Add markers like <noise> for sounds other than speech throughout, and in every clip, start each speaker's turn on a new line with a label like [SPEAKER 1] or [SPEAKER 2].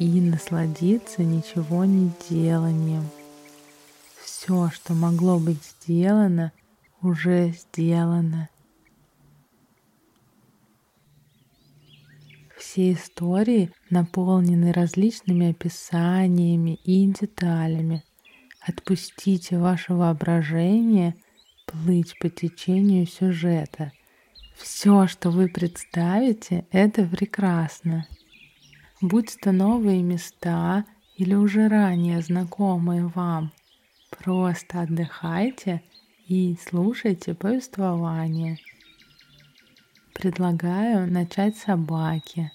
[SPEAKER 1] и насладиться ничего не деланием. Все, что могло быть сделано, уже сделано. Все истории наполнены различными описаниями и деталями. Отпустите ваше воображение плыть по течению сюжета. Все, что вы представите, это прекрасно. Будь то новые места или уже ранее знакомые вам, просто отдыхайте и слушайте повествование. Предлагаю начать с собаки.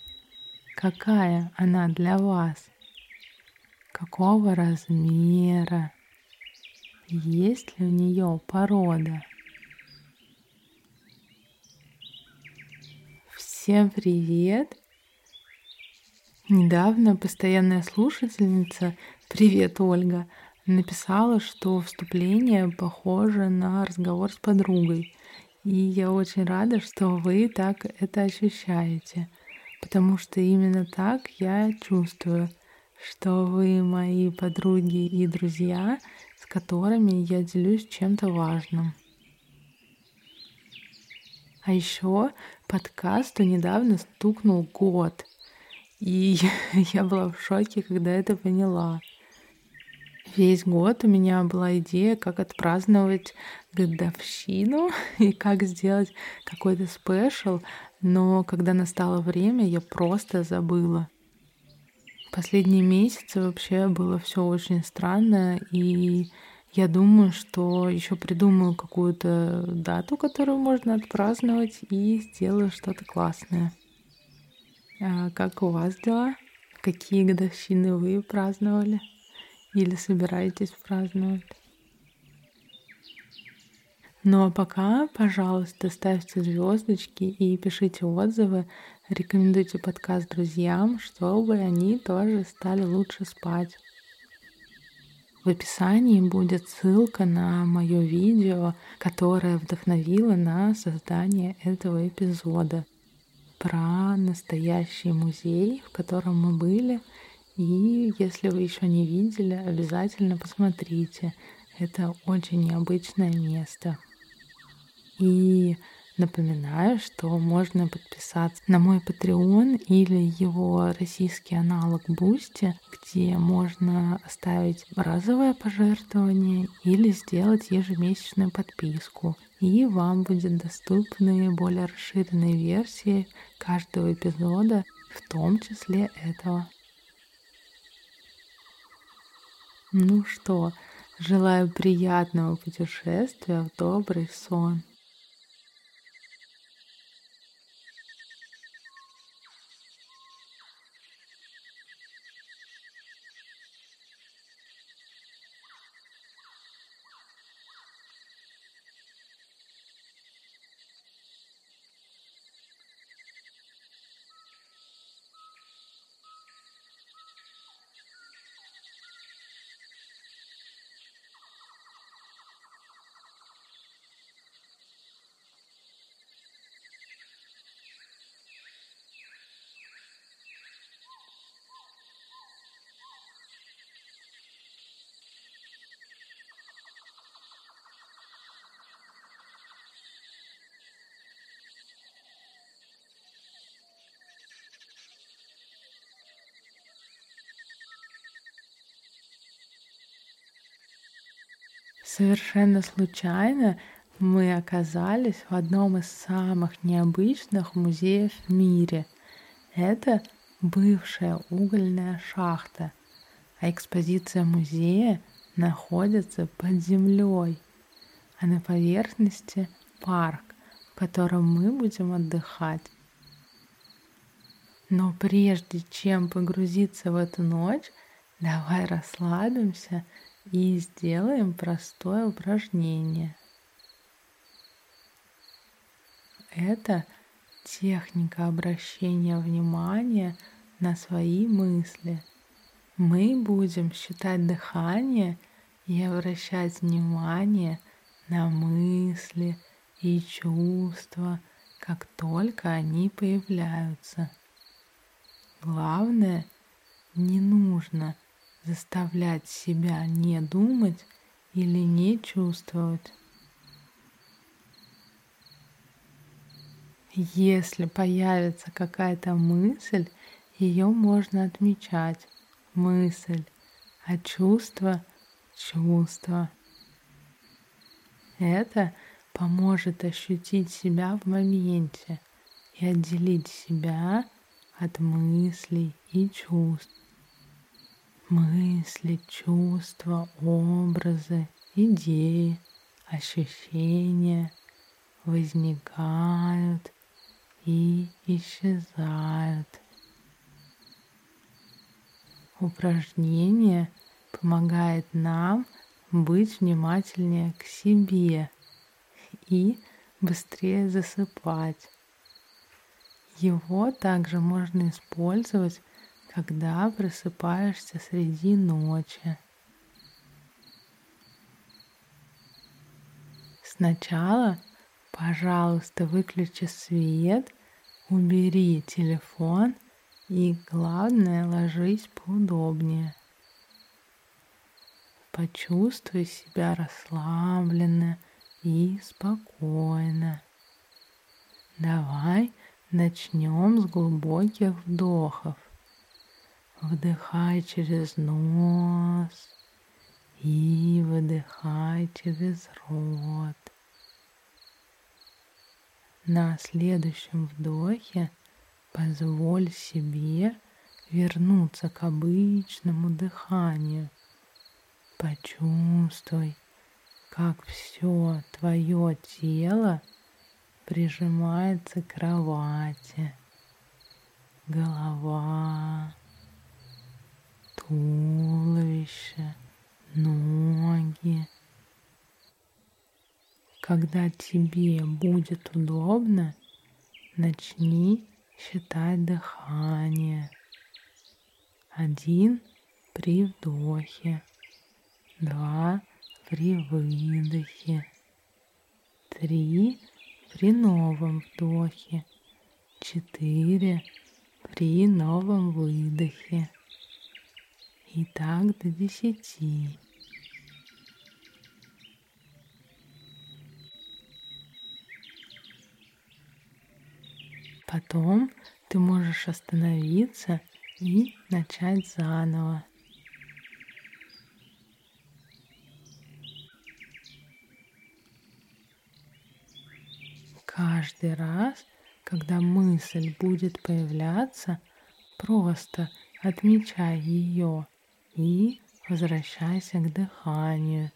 [SPEAKER 1] Какая она для вас? Какого размера? Есть ли у нее порода? Всем привет! Недавно постоянная слушательница, привет, Ольга, написала, что вступление похоже на разговор с подругой. И я очень рада, что вы так это ощущаете, потому что именно так я чувствую, что вы мои подруги и друзья, с которыми я делюсь чем-то важным. А еще подкасту недавно стукнул год. И <laughs> я была в шоке, когда это поняла. Весь год у меня была идея, как отпраздновать годовщину <laughs> и как сделать какой-то спешл, но когда настало время, я просто забыла. Последние месяцы вообще было все очень странно, и я думаю, что еще придумаю какую-то дату, которую можно отпраздновать, и сделаю что-то классное. А как у вас дела? Какие годовщины вы праздновали? Или собираетесь праздновать? Ну а пока, пожалуйста, ставьте звездочки и пишите отзывы, рекомендуйте подкаст друзьям, чтобы они тоже стали лучше спать. В описании будет ссылка на мое видео, которое вдохновило на создание этого эпизода про настоящий музей, в котором мы были. И если вы еще не видели, обязательно посмотрите. Это очень необычное место. И Напоминаю, что можно подписаться на мой Patreon или его российский аналог Boosty, где можно оставить разовое пожертвование или сделать ежемесячную подписку. И вам будет доступны более расширенные версии каждого эпизода, в том числе этого. Ну что, желаю приятного путешествия в добрый сон. Совершенно случайно мы оказались в одном из самых необычных музеев в мире. Это бывшая угольная шахта, а экспозиция музея находится под землей, а на поверхности парк, в котором мы будем отдыхать. Но прежде чем погрузиться в эту ночь, Давай расслабимся и сделаем простое упражнение. Это техника обращения внимания на свои мысли. Мы будем считать дыхание и обращать внимание на мысли и чувства, как только они появляются. Главное, не нужно заставлять себя не думать или не чувствовать. Если появится какая-то мысль, ее можно отмечать. Мысль, а чувство — чувство. Это поможет ощутить себя в моменте и отделить себя от мыслей и чувств. Мысли, чувства, образы, идеи, ощущения возникают и исчезают. Упражнение помогает нам быть внимательнее к себе и быстрее засыпать. Его также можно использовать, когда просыпаешься среди ночи. Сначала, пожалуйста, выключи свет, убери телефон и, главное, ложись поудобнее. Почувствуй себя расслабленно и спокойно. Давай начнем с глубоких вдохов. Вдыхай через нос и выдыхай через рот. На следующем вдохе позволь себе вернуться к обычному дыханию – Почувствуй, как все твое тело прижимается к кровати. Голова, туловище, ноги. Когда тебе будет удобно, начни считать дыхание. Один при вдохе два при выдохе, три при новом вдохе, четыре при новом выдохе. И так до десяти. Потом ты можешь остановиться и начать заново. Каждый раз, когда мысль будет появляться, просто отмечай ее и возвращайся к дыханию.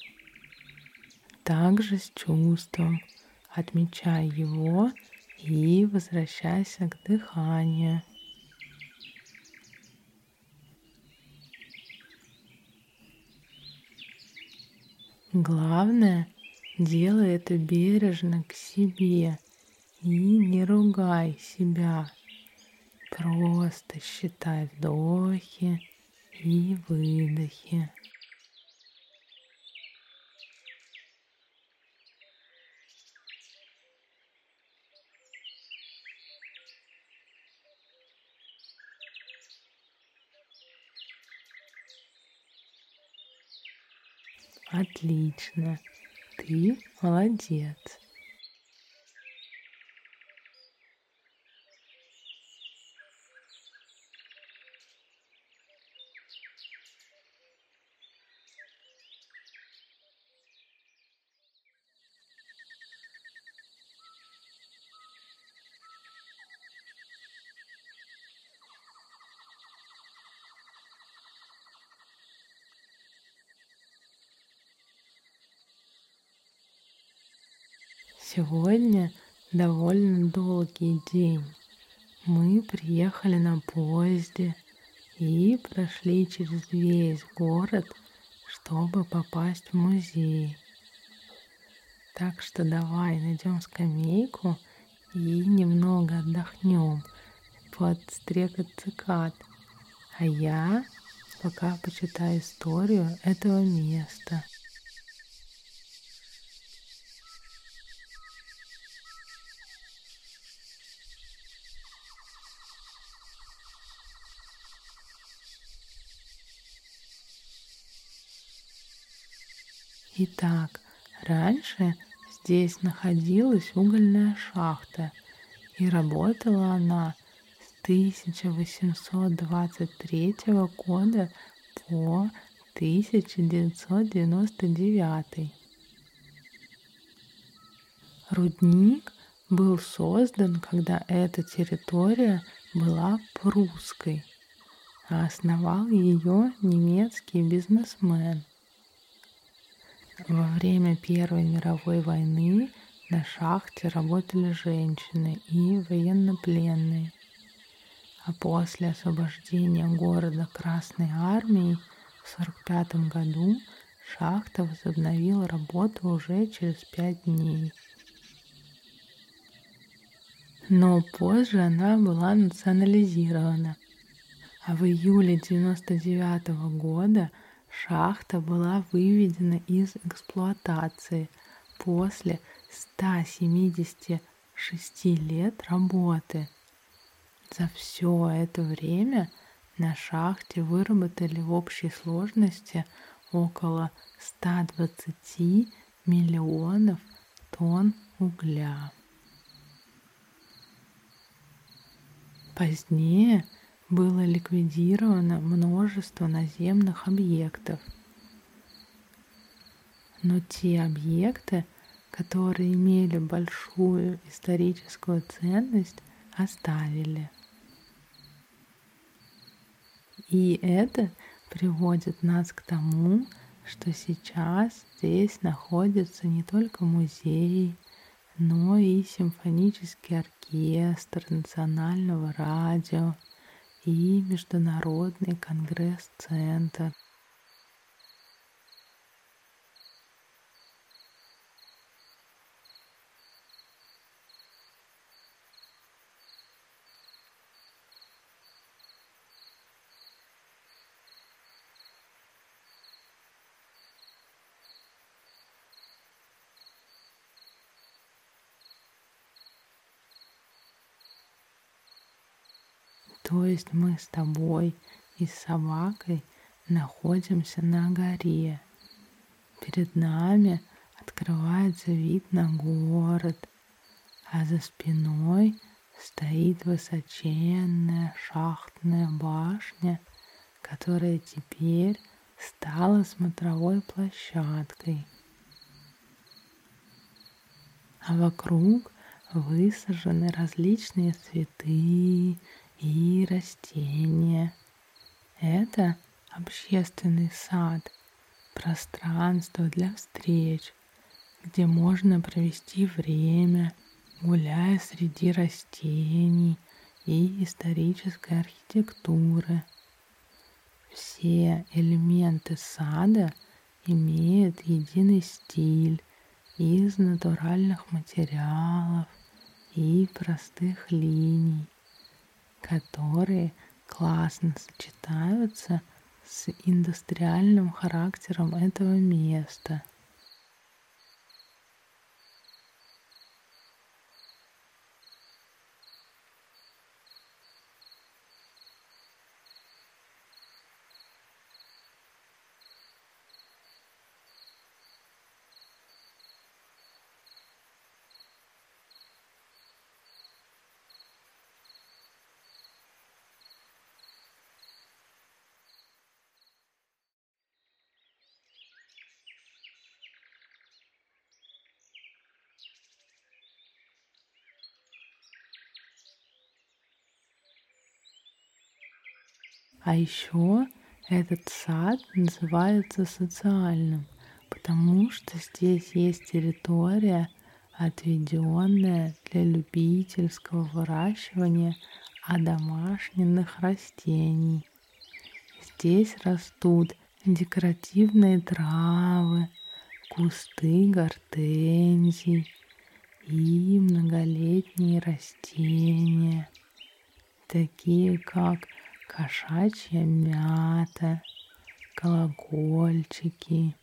[SPEAKER 1] Также с чувством отмечай его и возвращайся к дыханию. Главное, делай это бережно к себе и не ругай себя. Просто считай вдохи и выдохи. Отлично. Ты молодец. Сегодня довольно долгий день. Мы приехали на поезде и прошли через весь город, чтобы попасть в музей. Так что давай найдем скамейку и немного отдохнем под стрекот цикад. А я пока почитаю историю этого места. Итак, раньше здесь находилась угольная шахта, и работала она с 1823 года по 1999. Рудник был создан, когда эта территория была прусской, а основал ее немецкий бизнесмен во время Первой мировой войны на шахте работали женщины и военнопленные. А после освобождения города Красной Армией в 1945 году шахта возобновила работу уже через пять дней. Но позже она была национализирована. А в июле 1999 года – Шахта была выведена из эксплуатации после 176 лет работы. За все это время на шахте выработали в общей сложности около 120 миллионов тонн угля. Позднее было ликвидировано множество наземных объектов. Но те объекты, которые имели большую историческую ценность, оставили. И это приводит нас к тому, что сейчас здесь находится не только музей, но и симфонический оркестр национального радио – и Международный конгресс-центр То есть мы с тобой и с собакой находимся на горе. Перед нами открывается вид на город, а за спиной стоит высоченная шахтная башня, которая теперь стала смотровой площадкой. А вокруг высажены различные цветы, и растения. Это общественный сад, пространство для встреч, где можно провести время, гуляя среди растений и исторической архитектуры. Все элементы сада имеют единый стиль из натуральных материалов и простых линий которые классно сочетаются с индустриальным характером этого места – А еще этот сад называется социальным, потому что здесь есть территория, отведенная для любительского выращивания одомашненных растений. Здесь растут декоративные травы, кусты гортензий и многолетние растения, такие как кошачья мята, колокольчики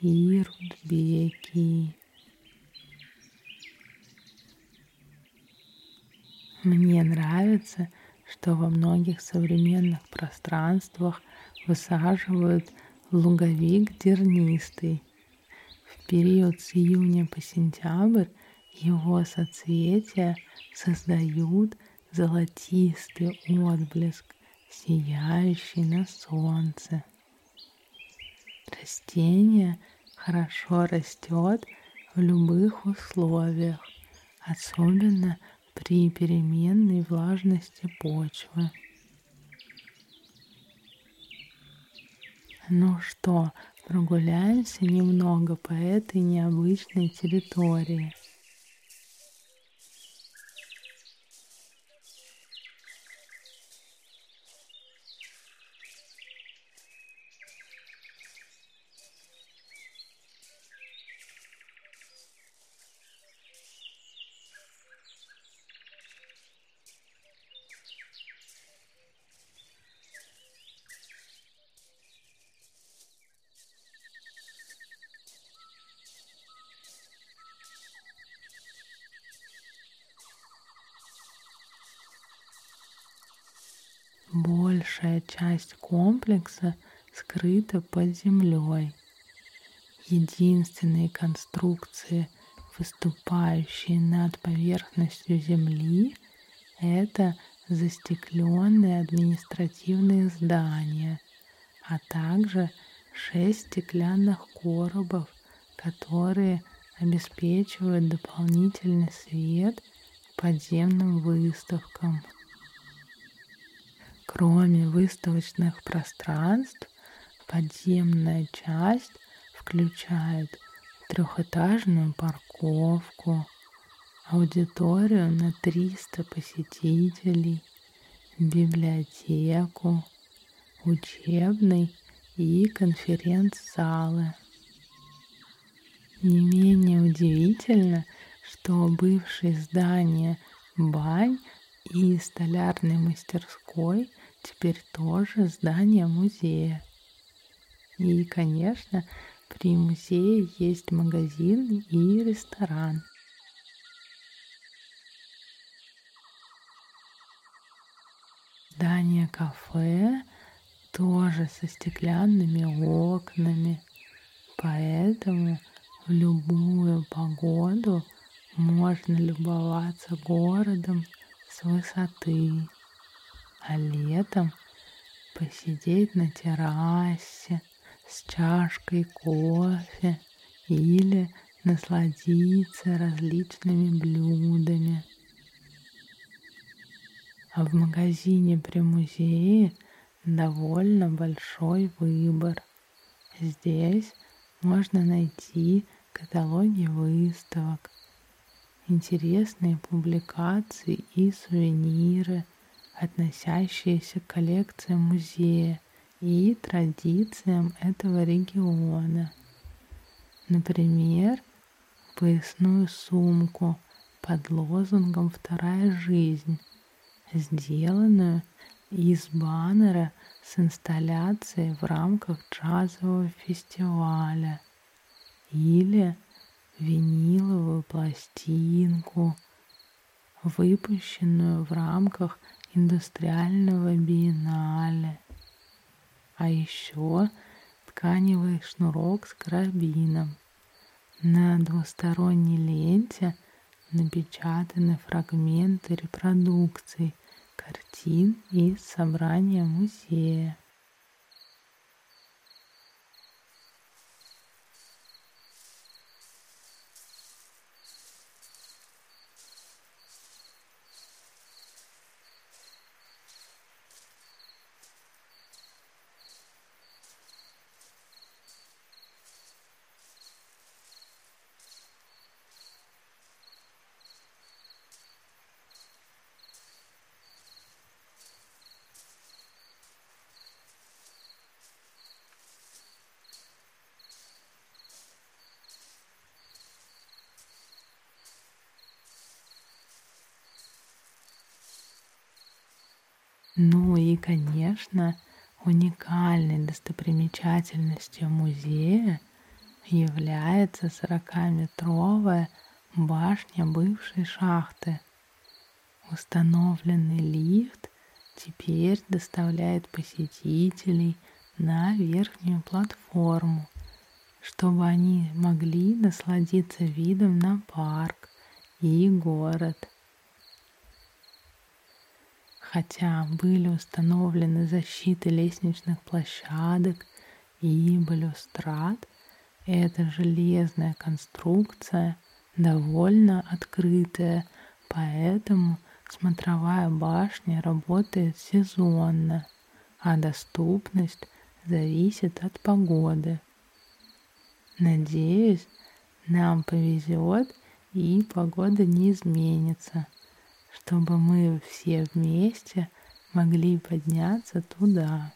[SPEAKER 1] и рудбеки. Мне нравится, что во многих современных пространствах высаживают луговик дернистый. В период с июня по сентябрь его соцветия создают золотистый отблеск, сияющий на солнце. Растение хорошо растет в любых условиях, особенно при переменной влажности почвы. Ну что, прогуляемся немного по этой необычной территории. Большая часть комплекса скрыта под землей. Единственные конструкции, выступающие над поверхностью земли, это застекленные административные здания, а также шесть стеклянных коробов, которые обеспечивают дополнительный свет подземным выставкам. Кроме выставочных пространств, подземная часть включает трехэтажную парковку, аудиторию на 300 посетителей, библиотеку, учебный и конференц-залы. Не менее удивительно, что бывшие здания бань и столярной мастерской теперь тоже здание музея. И, конечно, при музее есть магазин и ресторан. Здание кафе тоже со стеклянными окнами, поэтому в любую погоду можно любоваться городом с высоты, а летом посидеть на террасе с чашкой кофе или насладиться различными блюдами. А в магазине при музее довольно большой выбор. Здесь можно найти каталоги выставок, интересные публикации и сувениры, относящиеся к коллекциям музея и традициям этого региона. Например, поясную сумку под лозунгом «Вторая жизнь», сделанную из баннера с инсталляцией в рамках джазового фестиваля или виниловую пластинку, выпущенную в рамках индустриального биеннале. А еще тканевый шнурок с карабином. На двусторонней ленте напечатаны фрагменты репродукций картин из собрания музея. Ну и, конечно, уникальной достопримечательностью музея является 40-метровая башня бывшей шахты. Установленный лифт теперь доставляет посетителей на верхнюю платформу, чтобы они могли насладиться видом на парк и город. Хотя были установлены защиты лестничных площадок и балюстрад, эта железная конструкция довольно открытая, поэтому смотровая башня работает сезонно, а доступность зависит от погоды. Надеюсь, нам повезет и погода не изменится, чтобы мы все вместе могли подняться туда.